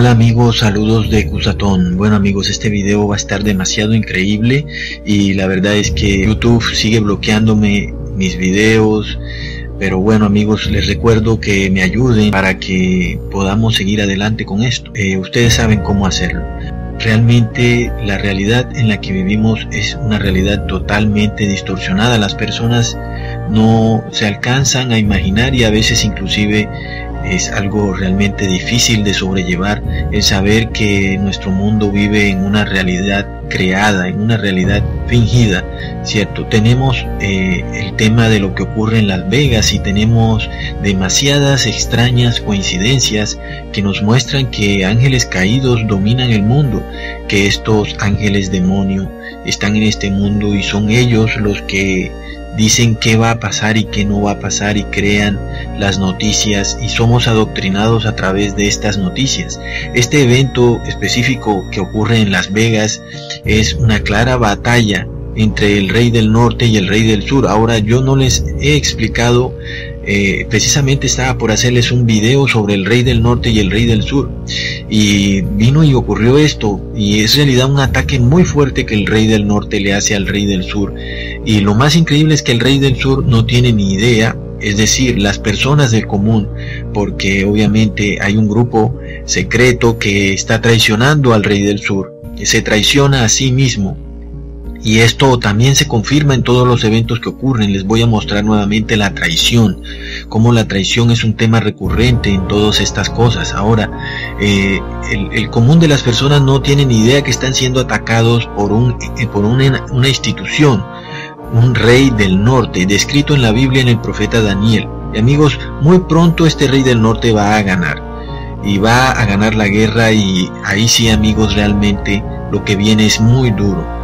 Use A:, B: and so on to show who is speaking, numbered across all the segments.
A: Hola amigos, saludos de Cusatón. Bueno amigos, este video va a estar demasiado increíble y la verdad es que YouTube sigue bloqueándome mis videos. Pero bueno amigos, les recuerdo que me ayuden para que podamos seguir adelante con esto. Eh, ustedes saben cómo hacerlo. Realmente la realidad en la que vivimos es una realidad totalmente distorsionada. Las personas no se alcanzan a imaginar y a veces inclusive es algo realmente difícil de sobrellevar el saber que nuestro mundo vive en una realidad creada, en una realidad fingida, ¿cierto? Tenemos eh, el tema de lo que ocurre en Las Vegas y tenemos demasiadas extrañas coincidencias que nos muestran que ángeles caídos dominan el mundo, que estos ángeles demonio están en este mundo y son ellos los que dicen qué va a pasar y qué no va a pasar y crean las noticias y somos adoctrinados a través de estas noticias. Este evento específico que ocurre en Las Vegas es una clara batalla entre el rey del norte y el rey del sur. Ahora yo no les he explicado, eh, precisamente estaba por hacerles un video sobre el rey del norte y el rey del sur. Y vino y ocurrió esto, y es en realidad un ataque muy fuerte que el rey del norte le hace al rey del sur. Y lo más increíble es que el rey del sur no tiene ni idea, es decir, las personas del común, porque obviamente hay un grupo secreto que está traicionando al rey del sur, que se traiciona a sí mismo. Y esto también se confirma en todos los eventos que ocurren. Les voy a mostrar nuevamente la traición, cómo la traición es un tema recurrente en todas estas cosas. Ahora, eh, el, común de las personas no tiene ni idea que están siendo atacados por, un, eh, por una, una institución un rey del norte, descrito en la Biblia en el profeta Daniel. Y amigos, muy pronto este rey del norte va a ganar. Y va a ganar la guerra y ahí sí amigos realmente lo que viene es muy duro.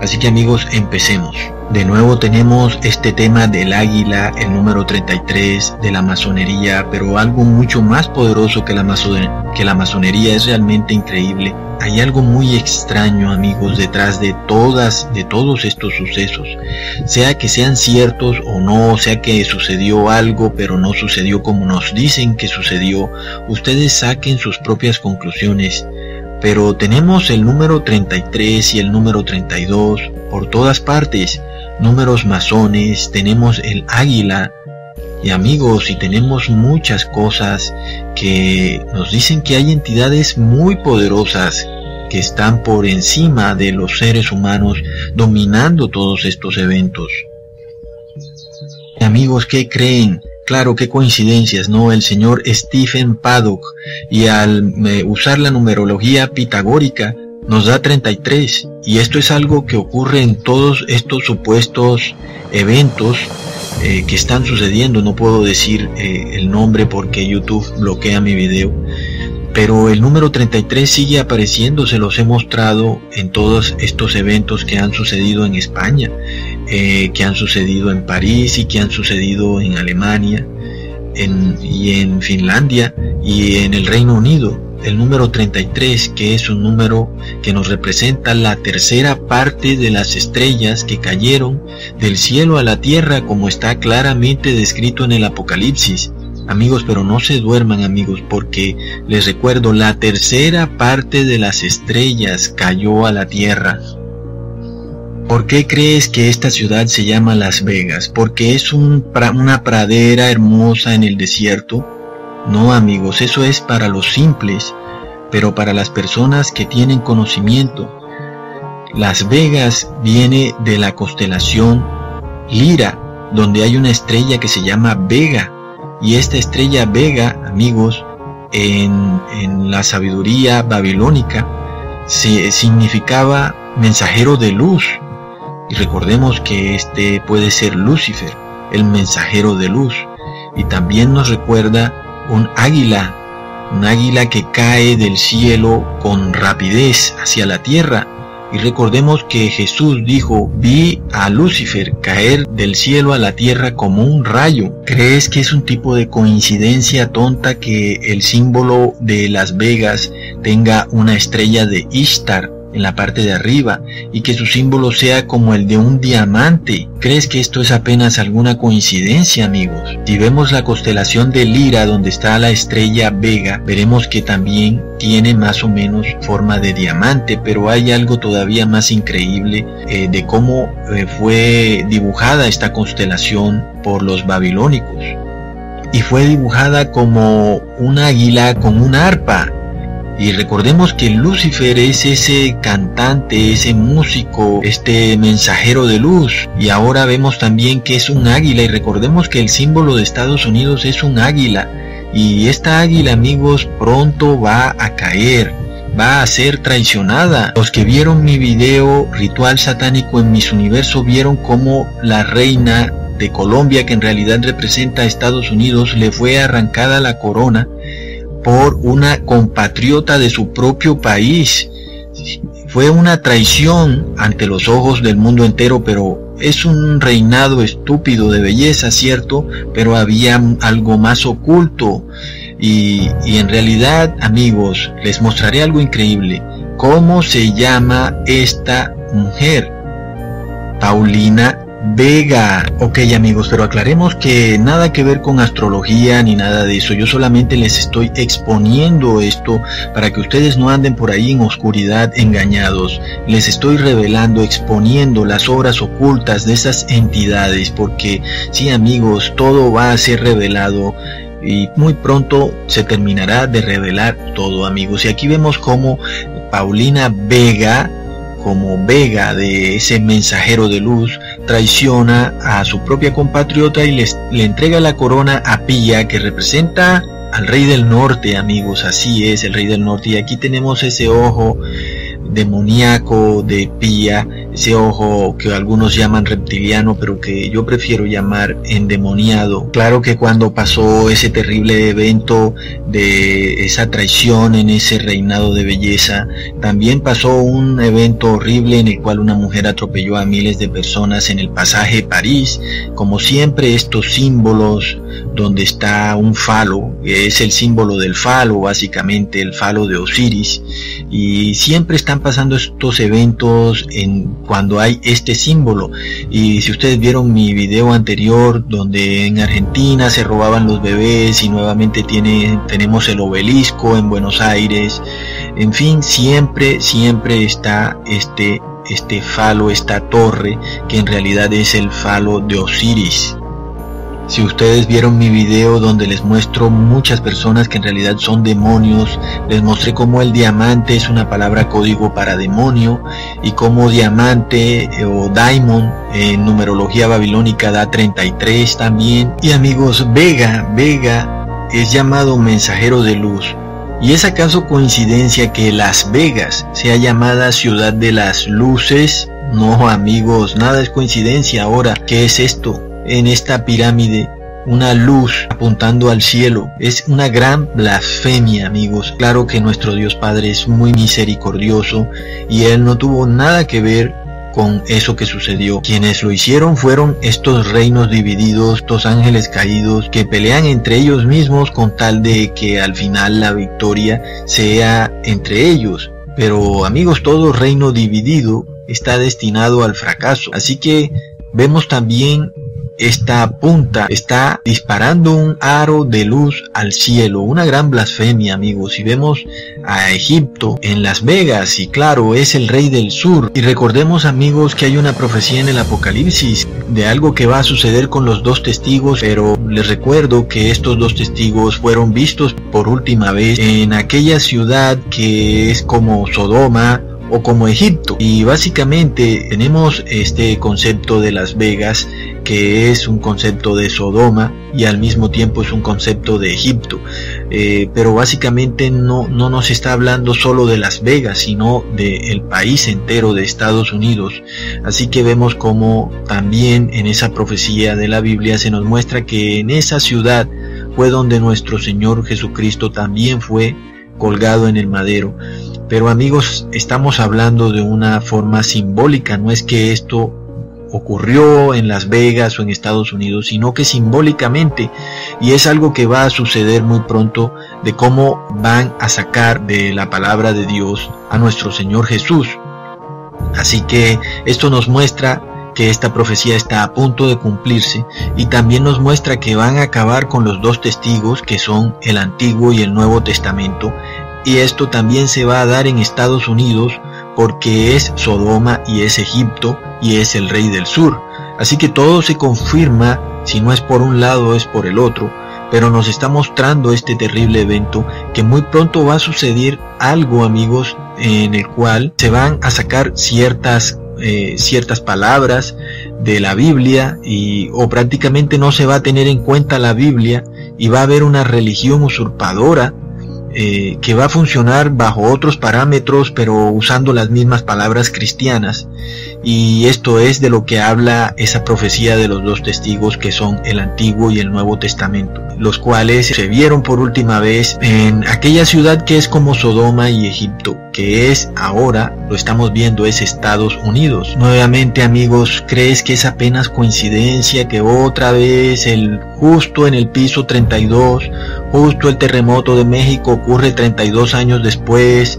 A: Así que amigos, empecemos. De nuevo tenemos este tema del águila, el número 33 de la masonería, pero algo mucho más poderoso que la, masonería es realmente increíble hay algo muy extraño, amigos, detrás de todas, de todos estos sucesos. Sea que sean ciertos o no, sea que sucedió algo, pero no sucedió como nos dicen que sucedió, ustedes saquen sus propias conclusiones. Pero tenemos el número 33 y el número 32 por todas partes. Números masones, tenemos el águila, y amigos, y tenemos muchas cosas que nos dicen que hay entidades muy poderosas que están por encima de los seres humanos dominando todos estos eventos. Amigos, ¿qué creen? Claro, qué coincidencias, ¿no? El señor Stephen Paddock y al eh, usar la numerología pitagórica nos da 33 y esto es algo que ocurre en todos estos supuestos eventos eh, que están sucediendo. No puedo decir eh, el nombre porque YouTube bloquea mi video. Pero el número 33 sigue apareciendo, se los he mostrado en todos estos eventos que han sucedido en España, eh, que han sucedido en París y que han sucedido en Alemania y en Finlandia y en el Reino Unido el número 33, que es un número que nos representa la tercera parte de las estrellas que cayeron del cielo a la tierra como está claramente descrito en el Apocalipsis. Amigos, pero no se duerman amigos, porque les recuerdo, la tercera parte de las estrellas cayó a la tierra. ¿Por qué crees que esta ciudad se llama Las Vegas? ¿Porque es una pradera hermosa en el desierto? No amigos, eso es para los simples, pero para las personas que tienen conocimiento. Las Vegas viene de la constelación Lira, donde hay una estrella que se llama Vega. Y esta estrella Vega, amigos, en, en la sabiduría babilónica, se, significaba mensajero de luz. Y recordemos que este puede ser Lucifer, el mensajero de luz. Y también nos recuerda un águila, un águila que cae del cielo con rapidez hacia la tierra. Y recordemos que Jesús dijo, vi a Lucifer caer del cielo a la tierra como un rayo. ¿Crees que es un tipo de coincidencia tonta que el símbolo de Las Vegas tenga una estrella de Ishtar en la parte de arriba y que su símbolo sea como el de un diamante. ¿Crees que esto es apenas alguna coincidencia, amigos? Si vemos la constelación de Lira donde está la estrella Vega, veremos que también tiene más o menos forma de diamante, pero hay algo todavía más increíble eh, de cómo eh, fue dibujada esta constelación por los babilónicos. Y fue dibujada como un águila con una arpa, y recordemos que Lucifer es ese cantante, ese músico, este mensajero de luz. Y ahora vemos también que es un águila y recordemos que el símbolo de Estados Unidos es un águila. Y esta águila, amigos, pronto va a caer va a ser traicionada. Los que vieron mi video Ritual Satánico en mis universos vieron cómo la reina de Colombia, que en realidad representa a Estados Unidos, le fue arrancada la corona por una compatriota de su propio país. Fue una traición ante los ojos del mundo entero, pero es un reinado estúpido de belleza, cierto, pero había algo más oculto. Y, y en realidad, amigos, les mostraré algo increíble. ¿Cómo se llama esta mujer? Paulina Vega. Ok amigos, pero aclaremos que nada que ver con astrología ni nada de eso. Yo solamente les estoy exponiendo esto para que ustedes no anden por ahí en oscuridad engañados. Les estoy revelando, exponiendo las obras ocultas de esas entidades porque sí amigos, todo va a ser revelado y muy pronto se terminará de revelar todo amigos. Y aquí vemos como Paulina Vega como Vega de ese mensajero de luz, traiciona a su propia compatriota y les, le entrega la corona a Pía, que representa al rey del norte, amigos, así es, el rey del norte. Y aquí tenemos ese ojo demoníaco de Pía, ese ojo que algunos llaman reptiliano, pero que yo prefiero llamar endemoniado. Claro que cuando pasó ese terrible evento de esa traición en ese reinado de belleza, también pasó un evento horrible en el cual una mujer atropelló a miles de personas en el pasaje París. Como siempre, estos símbolos donde está un falo, que es el símbolo del falo, básicamente el falo de Osiris, y siempre están pasando estos eventos en cuando hay este símbolo. Y si ustedes vieron mi video anterior donde en Argentina se robaban los bebés y nuevamente tiene, tenemos el obelisco en Buenos Aires, en fin, siempre, siempre está este este falo, esta torre, que en realidad es el falo de Osiris. Si ustedes vieron mi video donde les muestro muchas personas que en realidad son demonios, les mostré cómo el diamante es una palabra código para demonio y cómo diamante eh, o daimon en numerología babilónica da 33 también. Y amigos, Vega, Vega es llamado mensajero de luz. ¿Y es acaso coincidencia que Las Vegas sea llamada ciudad de las luces? No amigos, nada es coincidencia ahora. ¿Qué es esto? En esta pirámide una luz apuntando al cielo. Es una gran blasfemia, amigos. Claro que nuestro Dios Padre es muy misericordioso y Él no tuvo nada que ver con eso que sucedió. Quienes lo hicieron fueron estos reinos divididos, estos ángeles caídos que pelean entre ellos mismos con tal de que al final la victoria sea entre ellos. Pero amigos, todo reino dividido está destinado al fracaso. Así que vemos también esta punta está disparando un aro de luz al cielo, una gran blasfemia amigos. Si vemos a Egipto en Las Vegas y claro, es el rey del sur. Y recordemos amigos que hay una profecía en el Apocalipsis de algo que va a suceder con los dos testigos, pero les recuerdo que estos dos testigos fueron vistos por última vez en aquella ciudad que es como Sodoma, o como Egipto. Y básicamente tenemos este concepto de Las Vegas que es un concepto de Sodoma y al mismo tiempo es un concepto de Egipto. Eh, pero básicamente no, no nos está hablando solo de Las Vegas, sino del país entero de Estados Unidos. Así que vemos como también en esa profecía de la Biblia se nos muestra que en esa ciudad fue donde nuestro Señor Jesucristo también fue colgado en el madero. Pero amigos, estamos hablando de una forma simbólica, no es que esto ocurrió en Las Vegas o en Estados Unidos, sino que simbólicamente, y es algo que va a suceder muy pronto, de cómo van a sacar de la palabra de Dios a nuestro Señor Jesús. Así que esto nos muestra que esta profecía está a punto de cumplirse y también nos muestra que van a acabar con los dos testigos que son el Antiguo y el Nuevo Testamento y esto también se va a dar en Estados Unidos porque es Sodoma y es Egipto y es el rey del sur. Así que todo se confirma, si no es por un lado es por el otro, pero nos está mostrando este terrible evento que muy pronto va a suceder algo amigos en el cual se van a sacar ciertas eh, ciertas palabras de la Biblia y o prácticamente no se va a tener en cuenta la Biblia y va a haber una religión usurpadora eh, que va a funcionar bajo otros parámetros pero usando las mismas palabras cristianas. Y esto es de lo que habla esa profecía de los dos testigos que son el Antiguo y el Nuevo Testamento, los cuales se vieron por última vez en aquella ciudad que es como Sodoma y Egipto, que es ahora, lo estamos viendo, es Estados Unidos. Nuevamente amigos, ¿crees que es apenas coincidencia que otra vez el justo en el piso 32, justo el terremoto de México ocurre 32 años después?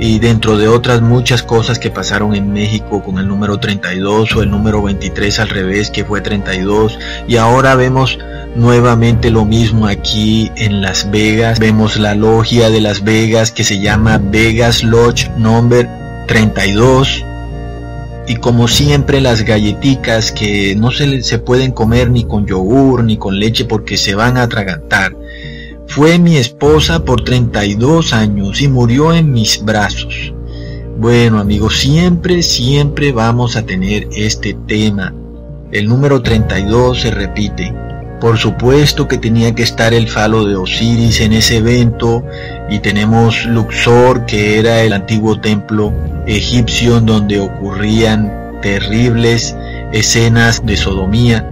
A: y dentro de otras muchas cosas que pasaron en México con el número 32 o el número 23 al revés que fue 32 y ahora vemos nuevamente lo mismo aquí en Las Vegas vemos la logia de Las Vegas que se llama Vegas Lodge Number 32 y como siempre las galletitas que no se, se pueden comer ni con yogur ni con leche porque se van a atragantar fue mi esposa por 32 años y murió en mis brazos. Bueno amigos, siempre, siempre vamos a tener este tema. El número 32 se repite. Por supuesto que tenía que estar el falo de Osiris en ese evento y tenemos Luxor que era el antiguo templo egipcio donde ocurrían terribles escenas de sodomía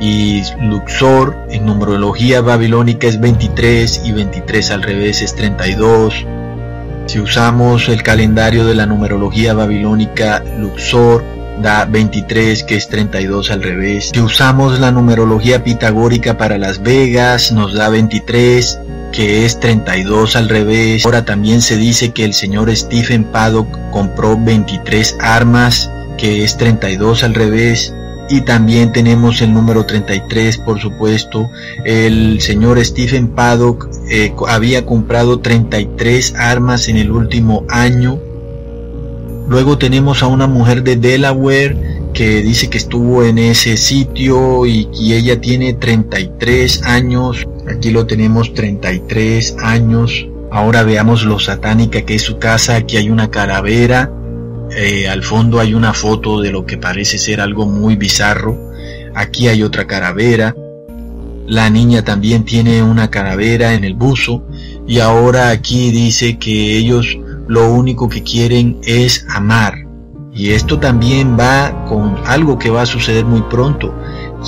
A: y Luxor en numerología babilónica es 23 y 23 al revés es 32. Si usamos el calendario de la numerología babilónica, Luxor da 23 que es 32 al revés. Si usamos la numerología pitagórica para Las Vegas, nos da 23 que es 32 al revés. Ahora también se dice que el señor Stephen Paddock compró 23 armas que es 32 al revés y también tenemos el número 33 por supuesto el señor Stephen Paddock eh, había comprado 33 armas en el último año luego tenemos a una mujer de Delaware que dice que estuvo en ese sitio y, y ella tiene 33 años aquí lo tenemos 33 años ahora veamos lo satánica que es su casa aquí hay una calavera eh, al fondo hay una foto de lo que parece ser algo muy bizarro. Aquí hay otra caravera. La niña también tiene una caravera en el buzo. Y ahora aquí dice que ellos lo único que quieren es amar. Y esto también va con algo que va a suceder muy pronto.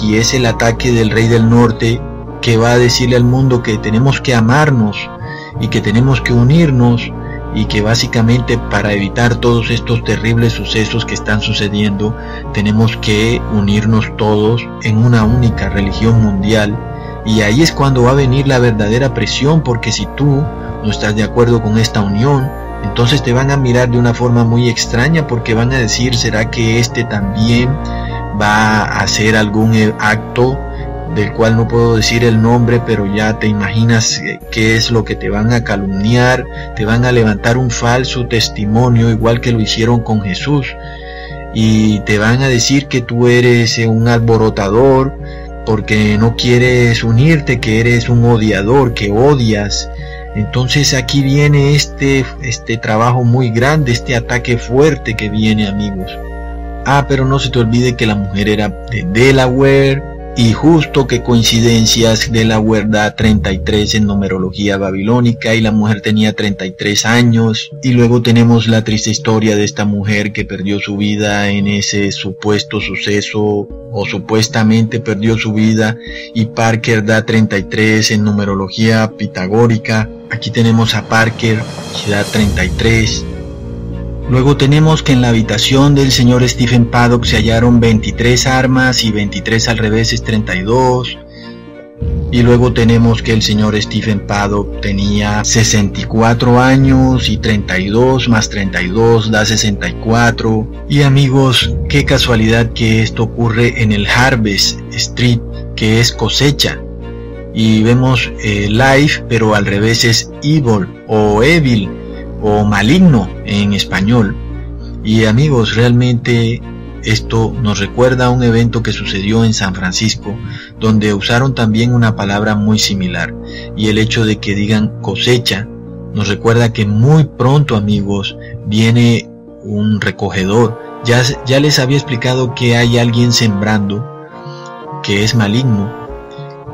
A: Y es el ataque del rey del norte que va a decirle al mundo que tenemos que amarnos y que tenemos que unirnos y que básicamente para evitar todos estos terribles sucesos que están sucediendo tenemos que unirnos todos en una única religión mundial y ahí es cuando va a venir la verdadera presión porque si tú no estás de acuerdo con esta unión entonces te van a mirar de una forma muy extraña porque van a decir será que este también va a hacer algún acto del cual no puedo decir el nombre, pero ya te imaginas eh, qué es lo que te van a calumniar, te van a levantar un falso testimonio, igual que lo hicieron con Jesús, y te van a decir que tú eres eh, un alborotador, porque no quieres unirte, que eres un odiador, que odias. Entonces aquí viene este, este trabajo muy grande, este ataque fuerte que viene amigos. Ah, pero no se te olvide que la mujer era de Delaware, y justo que coincidencias de la huerda 33 en numerología babilónica y la mujer tenía 33 años y luego tenemos la triste historia de esta mujer que perdió su vida en ese supuesto suceso o supuestamente perdió su vida y Parker da 33 en numerología pitagórica. Aquí tenemos a Parker que da 33 Luego tenemos que en la habitación del señor Stephen Paddock se hallaron 23 armas y 23 al revés es 32. Y luego tenemos que el señor Stephen Paddock tenía 64 años y 32 más 32 da 64. Y amigos, qué casualidad que esto ocurre en el Harvest Street, que es cosecha. Y vemos eh, life, pero al revés es evil o evil o maligno en español. Y amigos, realmente esto nos recuerda a un evento que sucedió en San Francisco, donde usaron también una palabra muy similar, y el hecho de que digan cosecha nos recuerda que muy pronto, amigos, viene un recogedor. Ya, ya les había explicado que hay alguien sembrando, que es maligno,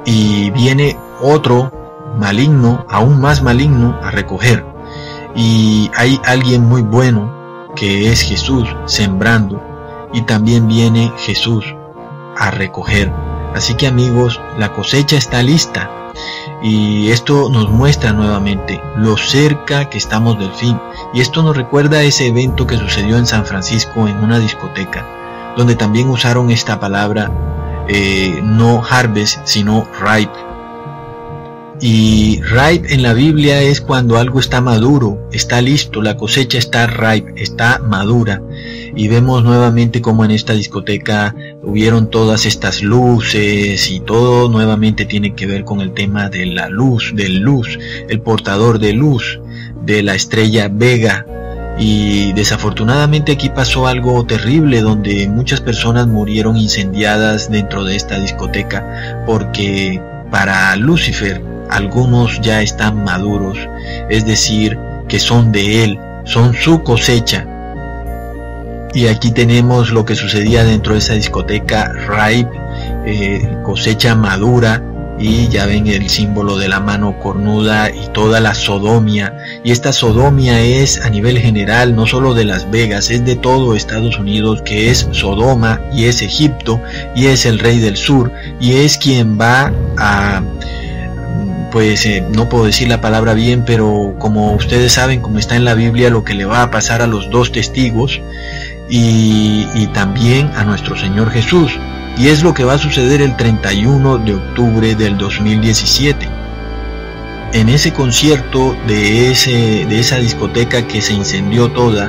A: y viene otro maligno, aún más maligno, a recoger. Y hay alguien muy bueno, que es Jesús, sembrando y también viene Jesús a recoger. Así que amigos, la cosecha está lista y esto nos muestra nuevamente lo cerca que estamos del fin. Y esto nos recuerda a ese evento que sucedió en San Francisco en una discoteca, donde también usaron esta palabra eh, no harvest, sino ripe. Y ripe en la Biblia es cuando algo está maduro, está listo, la cosecha está ripe, está madura y vemos nuevamente como en esta discoteca hubieron todas estas luces y todo nuevamente tiene que ver con el tema de la luz, del luz, el portador de luz de la estrella Vega. Y desafortunadamente aquí pasó algo terrible donde muchas personas murieron incendiadas dentro de esta discoteca porque para Lucifer algunos ya están maduros, es decir, que son de él, son su cosecha y aquí tenemos lo que sucedía dentro de esa discoteca ripe, eh, cosecha madura, y ya ven el símbolo de la mano cornuda y toda la sodomia. Y esta sodomia es a nivel general, no solo de Las Vegas, es de todo Estados Unidos, que es Sodoma y es Egipto y es el rey del sur y es quien va a pues eh, no puedo decir la palabra bien, pero como ustedes saben, como está en la Biblia, lo que le va a pasar a los dos testigos, y, también a nuestro Señor Jesús. Y es lo que va a suceder el 31 de octubre del 2017. En ese concierto de, ese, de esa discoteca que se incendió toda,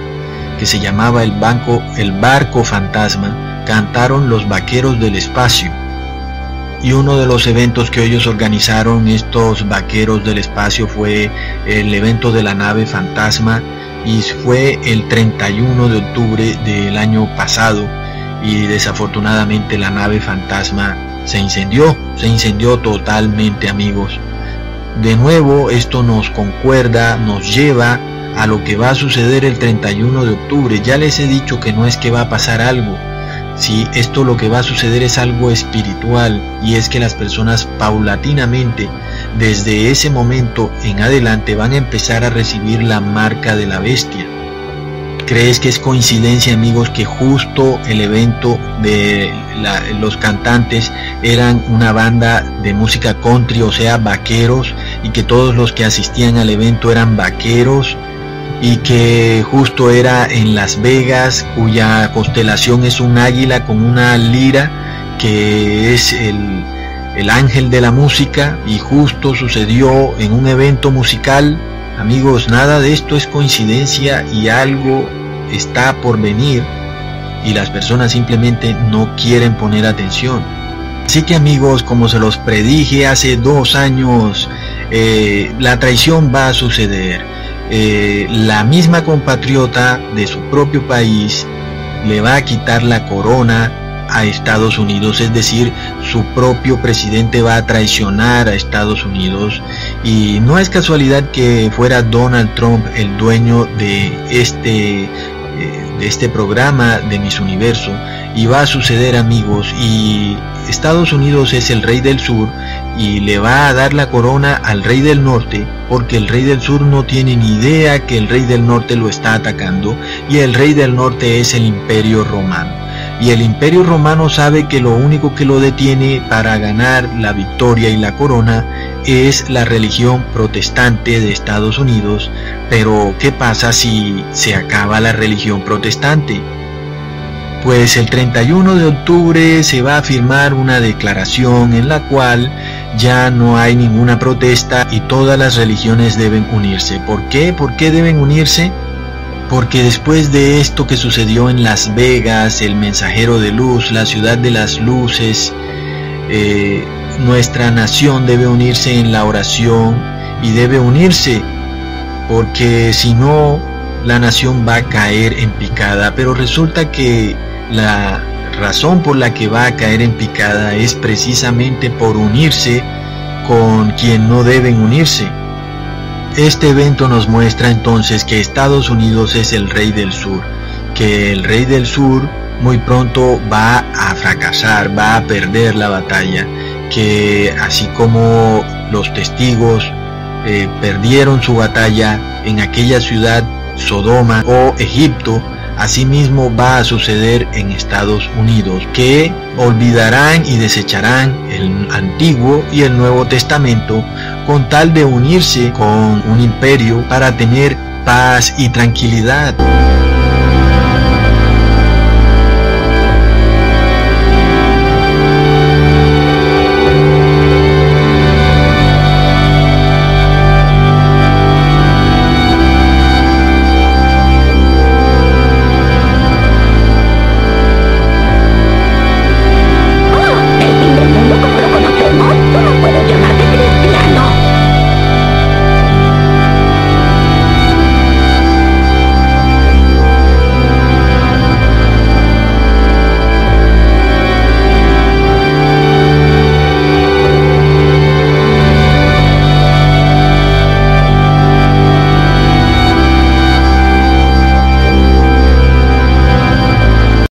A: que se llamaba el, banco, el Barco Fantasma, cantaron los Vaqueros del Espacio. Y uno de los eventos que ellos organizaron, estos Vaqueros del Espacio, fue el evento de la nave Fantasma y fue el 31 de octubre del año pasado y desafortunadamente la nave fantasma se incendió, se incendió totalmente amigos. De nuevo esto nos concuerda, nos lleva a lo que va a suceder el 31 de octubre. Ya les he dicho que no es que va a pasar algo, si esto lo que va a suceder es algo espiritual y es que las personas paulatinamente desde ese momento en adelante van a empezar a recibir la marca de la bestia. ¿Crees que es coincidencia amigos que justo el evento de los cantantes eran una banda de música country, o sea, vaqueros, y que todos los que asistían al evento eran vaqueros? Y que justo era en Las Vegas, cuya constelación es un águila con una lira, que es el, el ángel de la música, y justo sucedió en un evento musical. Amigos, nada de esto es coincidencia y algo está por venir y las personas simplemente no quieren poner atención. Así que amigos, como se los predije hace dos años, eh, la traición va a suceder eh, la misma compatriota de su propio país le va a quitar la corona a Estados Unidos, es decir, su propio presidente va a traicionar a Estados Unidos. Y no es casualidad que fuera Donald Trump el dueño de este eh, de este programa de Miss Universo. Y va a suceder amigos y Estados Unidos es el rey del sur y le va a dar la corona al rey del norte porque el rey del sur no tiene ni idea que el rey del norte lo está atacando y el rey del norte es el imperio romano y el imperio romano sabe que lo único que lo detiene para ganar la victoria y la corona es la religión protestante de Estados Unidos, pero ¿qué pasa si se acaba la religión protestante? Pues el 31 de octubre se va a firmar una declaración en la cual ya no hay ninguna protesta y todas las religiones deben unirse. ¿Por qué? ¿Por qué deben unirse? Porque después de esto que sucedió en Las Vegas, el mensajero de luz, la ciudad de las luces, eh, nuestra nación debe unirse en la oración y debe unirse porque si no la nación va a caer en picada. Pero resulta que la razón por la que va a caer en picada es precisamente por unirse con quien no deben unirse. Este evento nos muestra entonces que Estados Unidos es el rey del sur, que el rey del sur muy pronto va a fracasar, va a perder la batalla, que así como los testigos eh, perdieron su batalla en aquella ciudad Sodoma o Egipto, asimismo va a suceder en Estados Unidos, que olvidarán y desecharán el Antiguo y el Nuevo Testamento con tal de unirse con un imperio para tener paz y tranquilidad.